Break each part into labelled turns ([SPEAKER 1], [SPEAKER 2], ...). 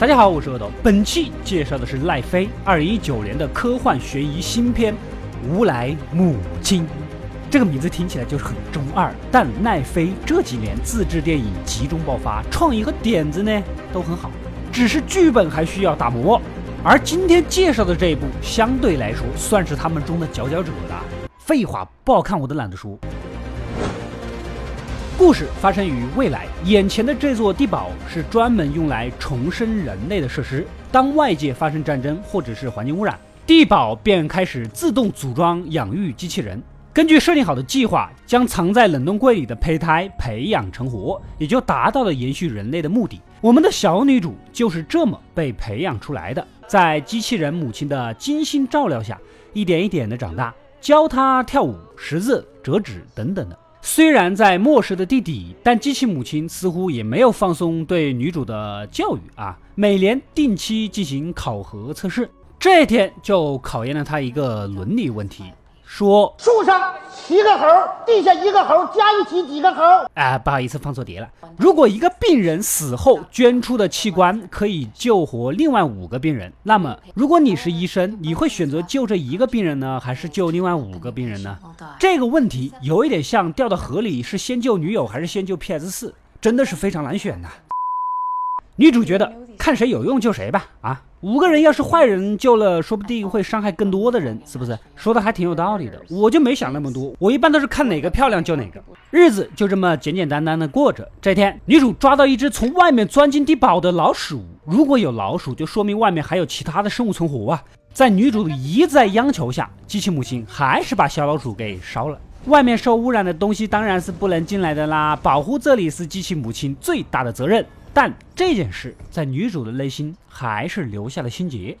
[SPEAKER 1] 大家好，我是阿斗。本期介绍的是奈飞二零一九年的科幻悬疑新片《无来母亲》。这个名字听起来就是很中二，但奈飞这几年自制电影集中爆发，创意和点子呢都很好，只是剧本还需要打磨。而今天介绍的这一部，相对来说算是他们中的佼佼者了。废话不好看，我都懒得说。故事发生于未来，眼前的这座地堡是专门用来重生人类的设施。当外界发生战争或者是环境污染，地堡便开始自动组装养育机器人。根据设定好的计划，将藏在冷冻柜里的胚胎培养成活，也就达到了延续人类的目的。我们的小女主就是这么被培养出来的，在机器人母亲的精心照料下，一点一点的长大，教她跳舞、识字、折纸等等的。虽然在末世的地底，但机器母亲似乎也没有放松对女主的教育啊，每年定期进行考核测试。这一天就考验了她一个伦理问题。说
[SPEAKER 2] 树上七个猴，地下一个猴，加一起几个猴？
[SPEAKER 1] 哎，不好意思，放错碟了。如果一个病人死后捐出的器官可以救活另外五个病人，那么如果你是医生，你会选择救这一个病人呢，还是救另外五个病人呢？这个问题有一点像掉到河里是先救女友还是先救 PS 四，真的是非常难选呐。女主觉得看谁有用救谁吧，啊。五个人要是坏人救了，说不定会伤害更多的人，是不是？说的还挺有道理的，我就没想那么多。我一般都是看哪个漂亮救哪个，日子就这么简简单单的过着。这天，女主抓到一只从外面钻进地堡的老鼠。如果有老鼠，就说明外面还有其他的生物存活啊。在女主一再央求下，机器母亲还是把小老鼠给烧了。外面受污染的东西当然是不能进来的啦，保护这里是机器母亲最大的责任。但这件事在女主的内心还是留下了心结。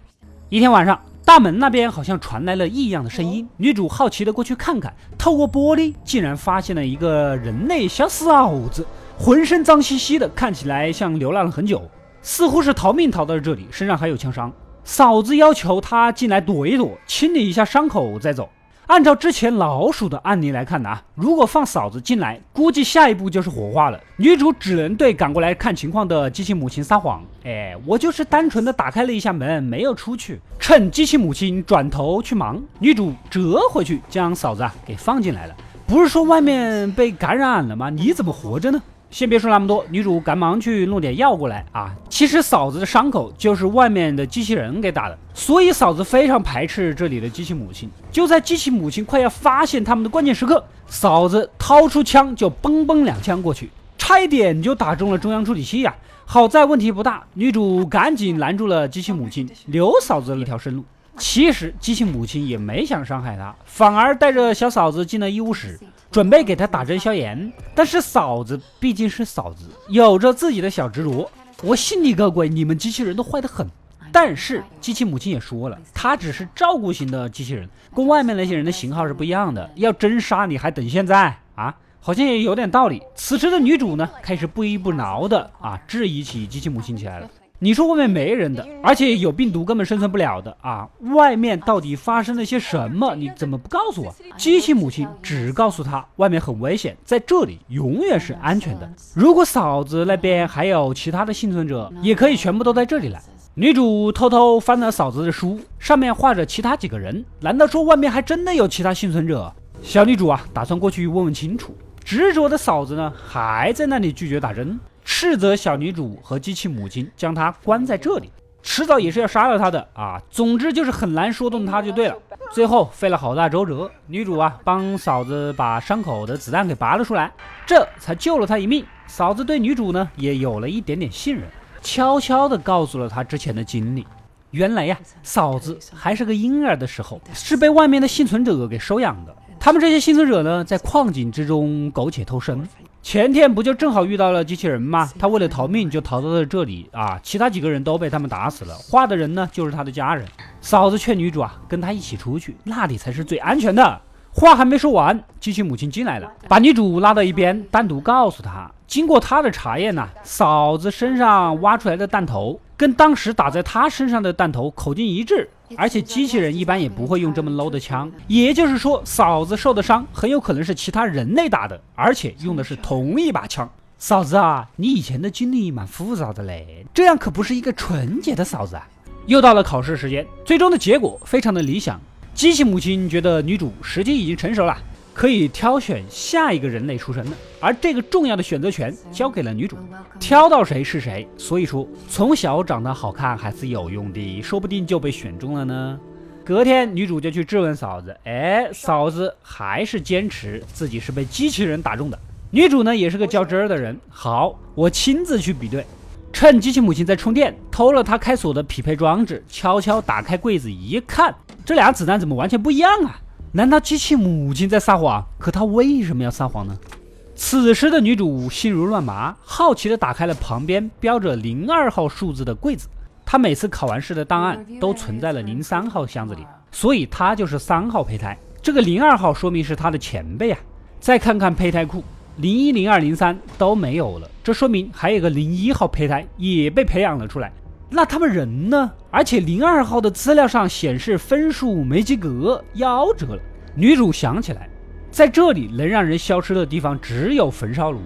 [SPEAKER 1] 一天晚上，大门那边好像传来了异样的声音。女主好奇的过去看看，透过玻璃，竟然发现了一个人类小嫂子，浑身脏兮兮的，看起来像流浪了很久，似乎是逃命逃到了这里，身上还有枪伤。嫂子要求她进来躲一躲，清理一下伤口再走。按照之前老鼠的案例来看呢，如果放嫂子进来，估计下一步就是火化了。女主只能对赶过来看情况的机器母亲撒谎：“哎，我就是单纯的打开了一下门，没有出去。”趁机器母亲转头去忙，女主折回去将嫂子啊给放进来了。不是说外面被感染了吗？你怎么活着呢？先别说那么多，女主赶忙去弄点药过来啊！其实嫂子的伤口就是外面的机器人给打的，所以嫂子非常排斥这里的机器母亲。就在机器母亲快要发现他们的关键时刻，嫂子掏出枪就嘣嘣两枪过去，差一点就打中了中央处理器呀！好在问题不大，女主赶紧拦住了机器母亲，留嫂子一条生路。其实机器母亲也没想伤害她，反而带着小嫂子进了医务室。准备给他打针消炎，但是嫂子毕竟是嫂子，有着自己的小执着。我信你个鬼！你们机器人都坏得很。但是机器母亲也说了，她只是照顾型的机器人，跟外面那些人的型号是不一样的。要真杀你还等现在啊？好像也有点道理。此时的女主呢，开始不依不挠的啊质疑起机器母亲起来了。你说外面没人的，而且有病毒根本生存不了的啊！外面到底发生了些什么？你怎么不告诉我？机器母亲只告诉他，外面很危险，在这里永远是安全的。如果嫂子那边还有其他的幸存者，也可以全部都在这里来。女主偷偷翻了嫂子的书，上面画着其他几个人。难道说外面还真的有其他幸存者？小女主啊，打算过去问问清楚。执着的嫂子呢，还在那里拒绝打针。斥责小女主和机器母亲将她关在这里，迟早也是要杀了她的啊！总之就是很难说动她就对了。最后费了好大周折，女主啊帮嫂子把伤口的子弹给拔了出来，这才救了她一命。嫂子对女主呢也有了一点点信任，悄悄地告诉了她之前的经历。原来呀，嫂子还是个婴儿的时候，是被外面的幸存者给收养的。他们这些幸存者呢，在矿井之中苟且偷生。前天不就正好遇到了机器人吗？他为了逃命就逃到了这里啊！其他几个人都被他们打死了。画的人呢，就是他的家人。嫂子劝女主啊，跟他一起出去，那里才是最安全的。话还没说完，机器母亲进来了，把女主拉到一边，单独告诉她，经过他的查验呢，嫂子身上挖出来的弹头跟当时打在她身上的弹头口径一致。而且机器人一般也不会用这么 low 的枪，也就是说，嫂子受的伤很有可能是其他人类打的，而且用的是同一把枪。嫂子啊，你以前的经历蛮复杂的嘞，这样可不是一个纯洁的嫂子啊。又到了考试时间，最终的结果非常的理想。机器母亲觉得女主时机已经成熟了，可以挑选下一个人类出生的，而这个重要的选择权交给了女主，挑到谁是谁。所以说，从小长得好看还是有用的，说不定就被选中了呢。隔天，女主就去质问嫂子，哎，嫂子还是坚持自己是被机器人打中的。女主呢，也是个较真儿的人，好，我亲自去比对。趁机器母亲在充电，偷了她开锁的匹配装置，悄悄打开柜子一看，这俩子弹怎么完全不一样啊？难道机器母亲在撒谎？可她为什么要撒谎呢？此时的女主心如乱麻，好奇地打开了旁边标着零二号数字的柜子。她每次考完试的档案都存在了零三号箱子里，所以她就是三号胚胎。这个零二号说明是她的前辈啊。再看看胚胎库。零一、零二、零三都没有了，这说明还有个零一号胚胎也被培养了出来。那他们人呢？而且零二号的资料上显示分数没及格，夭折了。女主想起来，在这里能让人消失的地方只有焚烧炉，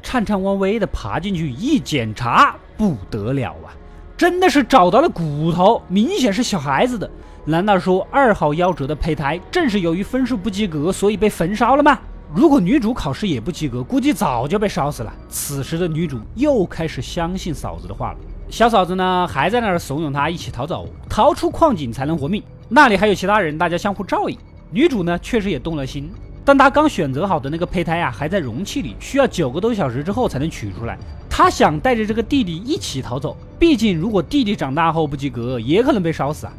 [SPEAKER 1] 颤颤巍巍地爬进去一检查，不得了啊！真的是找到了骨头，明显是小孩子的。难道说二号夭折的胚胎正是由于分数不及格，所以被焚烧了吗？如果女主考试也不及格，估计早就被烧死了。此时的女主又开始相信嫂子的话了。小嫂子呢，还在那儿怂恿她一起逃走，逃出矿井才能活命。那里还有其他人，大家相互照应。女主呢，确实也动了心，但她刚选择好的那个胚胎啊，还在容器里，需要九个多小时之后才能取出来。她想带着这个弟弟一起逃走，毕竟如果弟弟长大后不及格，也可能被烧死啊。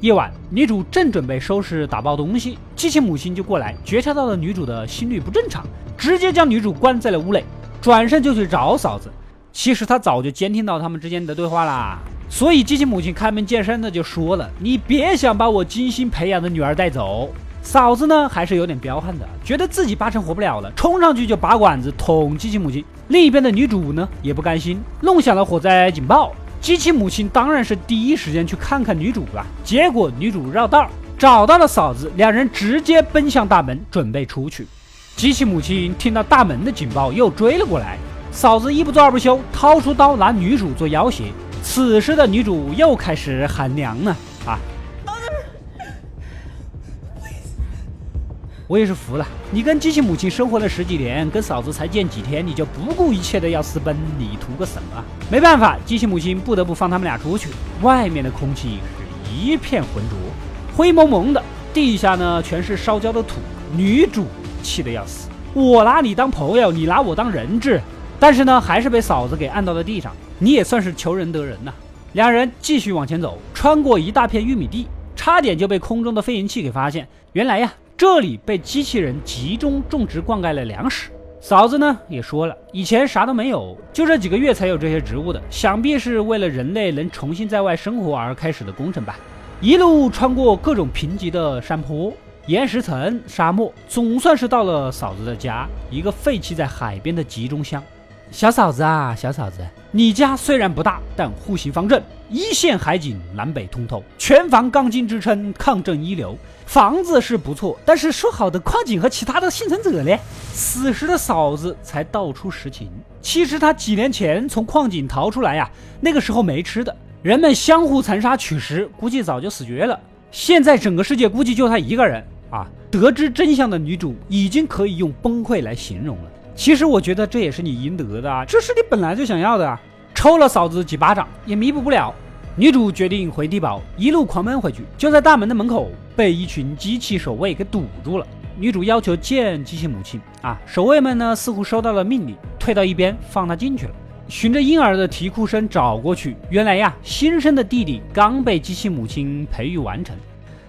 [SPEAKER 1] 夜晚，女主正准备收拾打包东西，机器母亲就过来，觉察到了女主的心率不正常，直接将女主关在了屋内，转身就去找嫂子。其实他早就监听到他们之间的对话啦，所以机器母亲开门见山的就说了：“你别想把我精心培养的女儿带走。”嫂子呢，还是有点彪悍的，觉得自己八成活不了了，冲上去就拔管子捅机器母亲。另一边的女主呢，也不甘心，弄响了火灾警报。机器母亲当然是第一时间去看看女主了，结果女主绕道找到了嫂子，两人直接奔向大门，准备出去。机器母亲听到大门的警报，又追了过来。嫂子一不做二不休，掏出刀拿女主做要挟。此时的女主又开始喊娘了啊！我也是服了，你跟机器母亲生活了十几年，跟嫂子才见几天，你就不顾一切的要私奔，你图个什么？没办法，机器母亲不得不放他们俩出去。外面的空气是一片浑浊，灰蒙蒙的，地下呢全是烧焦的土。女主气得要死，我拿你当朋友，你拿我当人质，但是呢还是被嫂子给按到了地上。你也算是求人得人呐。两人继续往前走，穿过一大片玉米地，差点就被空中的飞行器给发现。原来呀。这里被机器人集中种植灌溉了粮食。嫂子呢也说了，以前啥都没有，就这几个月才有这些植物的，想必是为了人类能重新在外生活而开始的工程吧。一路穿过各种贫瘠的山坡、岩石层、沙漠，总算是到了嫂子的家，一个废弃在海边的集中箱。小嫂子啊，小嫂子，你家虽然不大，但户型方正，一线海景，南北通透，全房钢筋支撑，抗震一流。房子是不错，但是说好的矿井和其他的幸存者呢？此时的嫂子才道出实情。其实她几年前从矿井逃出来呀，那个时候没吃的，人们相互残杀取食，估计早就死绝了。现在整个世界估计就她一个人啊！得知真相的女主已经可以用崩溃来形容了。其实我觉得这也是你应得的，啊，这是你本来就想要的啊！抽了嫂子几巴掌也弥补不了。女主决定回地堡，一路狂奔回去，就在大门的门口被一群机器守卫给堵住了。女主要求见机器母亲啊，守卫们呢似乎收到了命令，退到一边放她进去了。循着婴儿的啼哭声找过去，原来呀，新生的弟弟刚被机器母亲培育完成。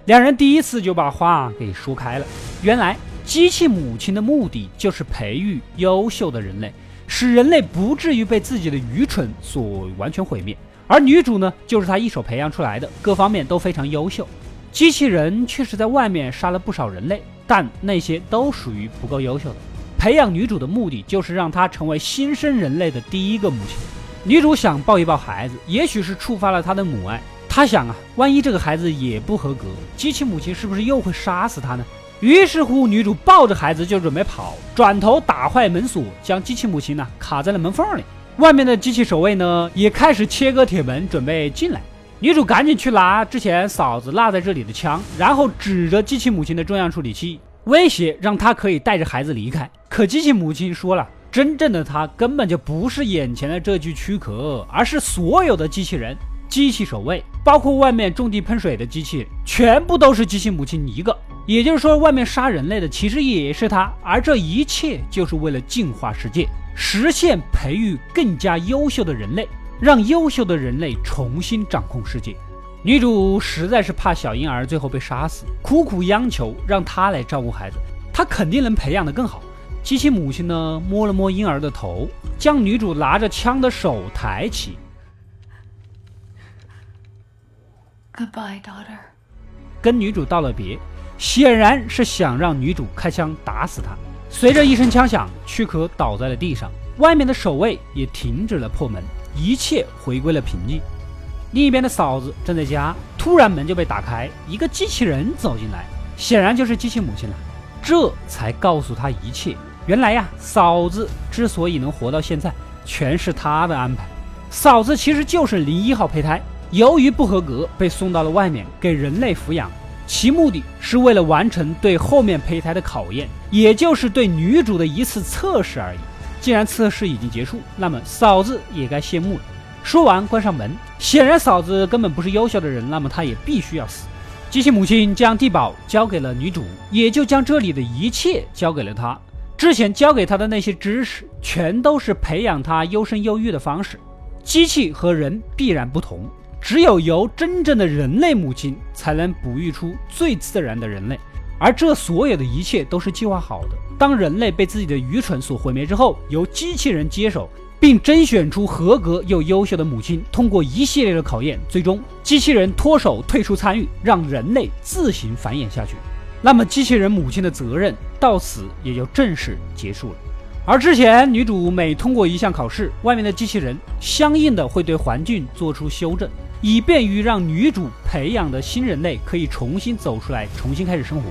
[SPEAKER 1] 两人第一次就把话给说开了，原来。机器母亲的目的就是培育优秀的人类，使人类不至于被自己的愚蠢所完全毁灭。而女主呢，就是她一手培养出来的，各方面都非常优秀。机器人确实在外面杀了不少人类，但那些都属于不够优秀的。培养女主的目的就是让她成为新生人类的第一个母亲。女主想抱一抱孩子，也许是触发了她的母爱。她想啊，万一这个孩子也不合格，机器母亲是不是又会杀死他呢？于是乎，女主抱着孩子就准备跑，转头打坏门锁，将机器母亲呢卡在了门缝里。外面的机器守卫呢也开始切割铁门，准备进来。女主赶紧去拿之前嫂子落在这里的枪，然后指着机器母亲的中央处理器，威胁让她可以带着孩子离开。可机器母亲说了，真正的她根本就不是眼前的这具躯壳，而是所有的机器人。机器守卫，包括外面种地喷水的机器，全部都是机器母亲一个。也就是说，外面杀人类的其实也是他，而这一切就是为了净化世界，实现培育更加优秀的人类，让优秀的人类重新掌控世界。女主实在是怕小婴儿最后被杀死，苦苦央求让他来照顾孩子，他肯定能培养得更好。机器母亲呢，摸了摸婴儿的头，将女主拿着枪的手抬起。
[SPEAKER 3] Goodbye, daughter。
[SPEAKER 1] 跟女主道了别，显然是想让女主开枪打死他。随着一声枪响，躯壳倒在了地上，外面的守卫也停止了破门，一切回归了平静。另一边的嫂子正在家，突然门就被打开，一个机器人走进来，显然就是机器母亲了。这才告诉她一切。原来呀，嫂子之所以能活到现在，全是她的安排。嫂子其实就是零一号胚胎。由于不合格，被送到了外面给人类抚养，其目的是为了完成对后面胚胎的考验，也就是对女主的一次测试而已。既然测试已经结束，那么嫂子也该谢幕了。说完，关上门。显然，嫂子根本不是优秀的人，那么她也必须要死。机器母亲将地堡交给了女主，也就将这里的一切交给了她。之前教给她的那些知识，全都是培养她优生优育的方式。机器和人必然不同。只有由真正的人类母亲才能哺育出最自然的人类，而这所有的一切都是计划好的。当人类被自己的愚蠢所毁灭之后，由机器人接手，并甄选出合格又优秀的母亲，通过一系列的考验，最终机器人脱手退出参与，让人类自行繁衍下去。那么，机器人母亲的责任到此也就正式结束了。而之前女主每通过一项考试，外面的机器人相应的会对环境做出修正。以便于让女主培养的新人类可以重新走出来，重新开始生活。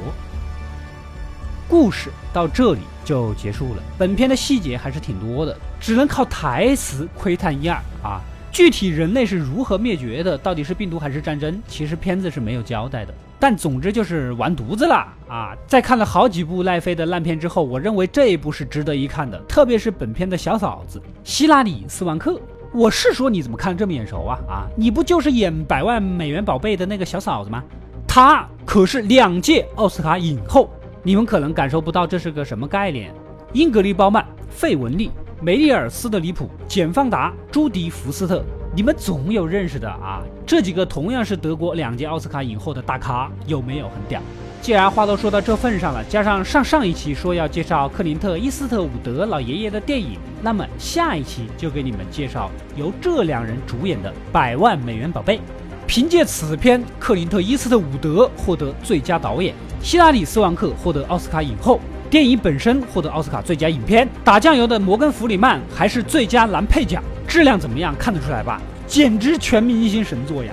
[SPEAKER 1] 故事到这里就结束了。本片的细节还是挺多的，只能靠台词窥探一二啊。具体人类是如何灭绝的，到底是病毒还是战争，其实片子是没有交代的。但总之就是完犊子了啊！在看了好几部奈飞的烂片之后，我认为这一部是值得一看的，特别是本片的小嫂子希拉里·斯万克。我是说，你怎么看这么眼熟啊？啊，你不就是演《百万美元宝贝》的那个小嫂子吗？她可是两届奥斯卡影后。你们可能感受不到这是个什么概念。英格丽·褒曼、费雯丽、梅丽尔·斯特里普、简·方达、朱迪·福斯特，你们总有认识的啊。这几个同样是德国两届奥斯卡影后的大咖，有没有很屌？既然话都说到这份上了，加上上上一期说要介绍克林特·伊斯特伍德老爷爷的电影，那么下一期就给你们介绍由这两人主演的《百万美元宝贝》。凭借此片，克林特·伊斯特伍德获得最佳导演，希拉里·斯旺克获得奥斯卡影后，电影本身获得奥斯卡最佳影片，打酱油的摩根·弗里曼还是最佳男配角。质量怎么样？看得出来吧？简直全明星神作呀！